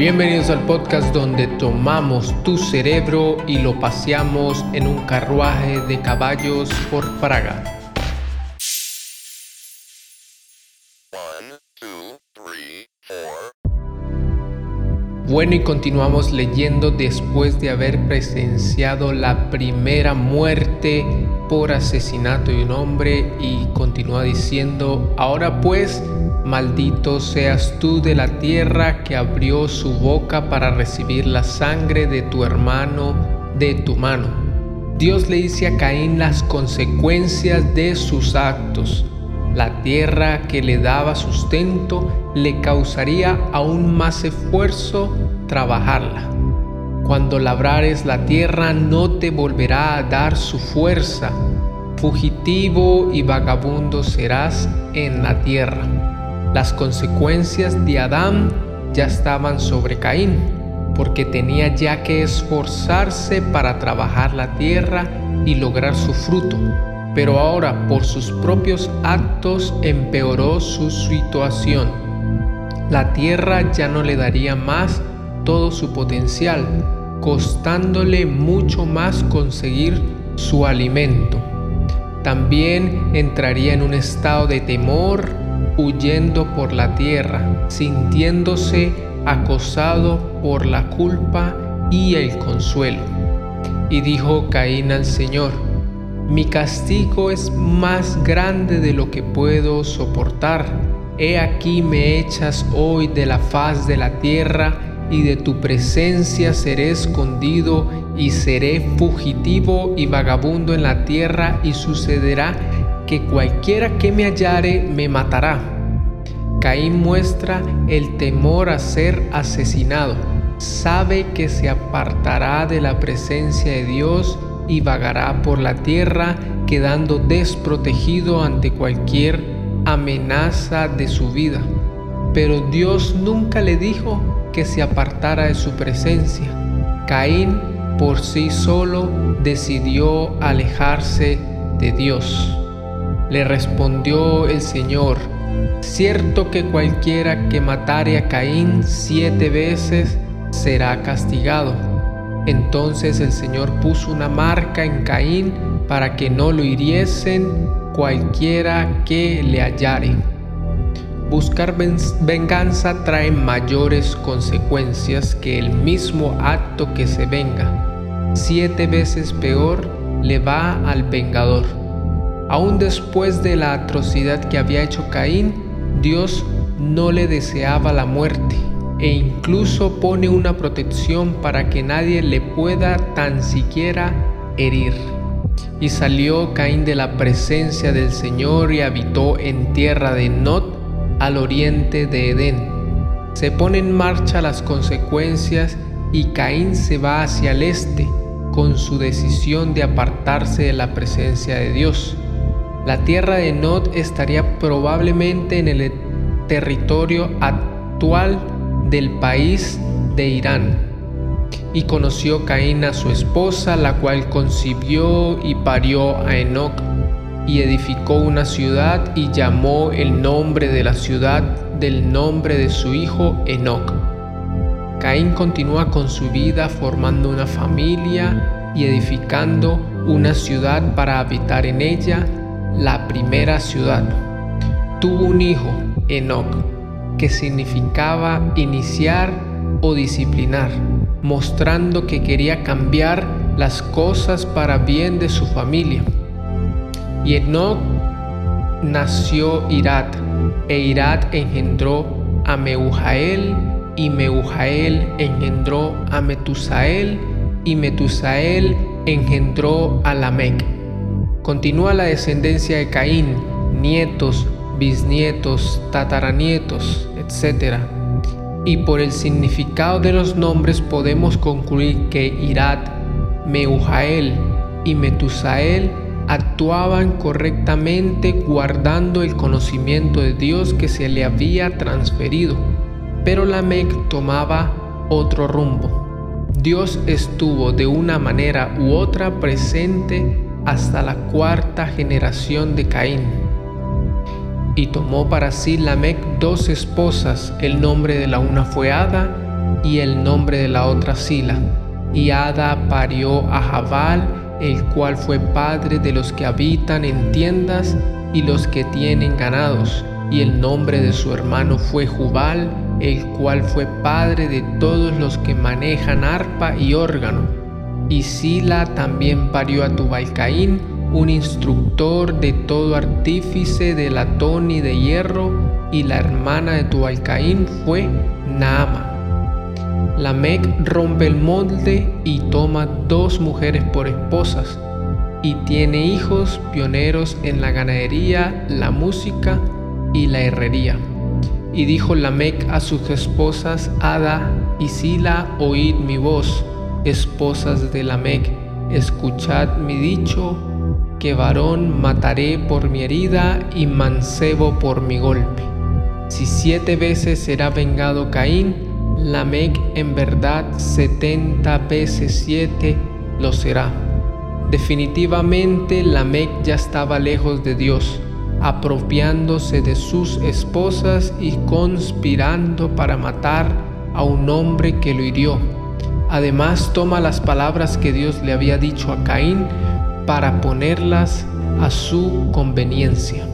Bienvenidos al podcast donde tomamos tu cerebro y lo paseamos en un carruaje de caballos por Praga. Bueno, y continuamos leyendo después de haber presenciado la primera muerte por asesinato de un hombre y continúa diciendo, ahora pues, Maldito seas tú de la tierra que abrió su boca para recibir la sangre de tu hermano de tu mano. Dios le dice a Caín las consecuencias de sus actos. La tierra que le daba sustento le causaría aún más esfuerzo trabajarla. Cuando labrares la tierra no te volverá a dar su fuerza. Fugitivo y vagabundo serás en la tierra. Las consecuencias de Adán ya estaban sobre Caín, porque tenía ya que esforzarse para trabajar la tierra y lograr su fruto, pero ahora por sus propios actos empeoró su situación. La tierra ya no le daría más todo su potencial, costándole mucho más conseguir su alimento. También entraría en un estado de temor huyendo por la tierra, sintiéndose acosado por la culpa y el consuelo. Y dijo Caín al Señor, mi castigo es más grande de lo que puedo soportar. He aquí me echas hoy de la faz de la tierra y de tu presencia seré escondido y seré fugitivo y vagabundo en la tierra y sucederá que cualquiera que me hallare me matará. Caín muestra el temor a ser asesinado. Sabe que se apartará de la presencia de Dios y vagará por la tierra quedando desprotegido ante cualquier amenaza de su vida. Pero Dios nunca le dijo que se apartara de su presencia. Caín por sí solo decidió alejarse de Dios. Le respondió el Señor, cierto que cualquiera que matare a Caín siete veces será castigado. Entonces el Señor puso una marca en Caín para que no lo hiriesen cualquiera que le hallare. Buscar venganza trae mayores consecuencias que el mismo acto que se venga. Siete veces peor le va al vengador. Aún después de la atrocidad que había hecho Caín, Dios no le deseaba la muerte e incluso pone una protección para que nadie le pueda tan siquiera herir. Y salió Caín de la presencia del Señor y habitó en tierra de Nod, al oriente de Edén. Se pone en marcha las consecuencias y Caín se va hacia el este con su decisión de apartarse de la presencia de Dios. La tierra de Nod estaría probablemente en el territorio actual del país de Irán. Y conoció Caín a su esposa, la cual concibió y parió a Enoch, y edificó una ciudad y llamó el nombre de la ciudad del nombre de su hijo Enoch. Caín continúa con su vida formando una familia y edificando una ciudad para habitar en ella la primera ciudad. Tuvo un hijo, Enoch, que significaba iniciar o disciplinar, mostrando que quería cambiar las cosas para bien de su familia. Y Enoch nació Irat, e Irat engendró a Meujael, y Meujael engendró a Metusael, y Metusael engendró a Lamec. Continúa la descendencia de Caín, nietos, bisnietos, tataranietos, etc. Y por el significado de los nombres podemos concluir que Irat, Meujael y Metusael actuaban correctamente guardando el conocimiento de Dios que se le había transferido, pero Lamec tomaba otro rumbo. Dios estuvo de una manera u otra presente hasta la cuarta generación de Caín. Y tomó para sí Lamec dos esposas, el nombre de la una fue Ada y el nombre de la otra Sila. Y Ada parió a Jabal, el cual fue padre de los que habitan en tiendas y los que tienen ganados. Y el nombre de su hermano fue Jubal, el cual fue padre de todos los que manejan arpa y órgano. Y Sila también parió a Tubalcaín, un instructor de todo artífice de latón y de hierro, y la hermana de Tubalcaín fue Naama. Lamec rompe el molde y toma dos mujeres por esposas, y tiene hijos pioneros en la ganadería, la música y la herrería. Y dijo Lamec a sus esposas Ada y Sila, oíd mi voz, esposas de Lamec, escuchad mi dicho, que varón mataré por mi herida y mancebo por mi golpe. Si siete veces será vengado Caín, Lamec en verdad setenta veces siete lo será. Definitivamente Lamec ya estaba lejos de Dios, apropiándose de sus esposas y conspirando para matar a un hombre que lo hirió. Además toma las palabras que Dios le había dicho a Caín para ponerlas a su conveniencia.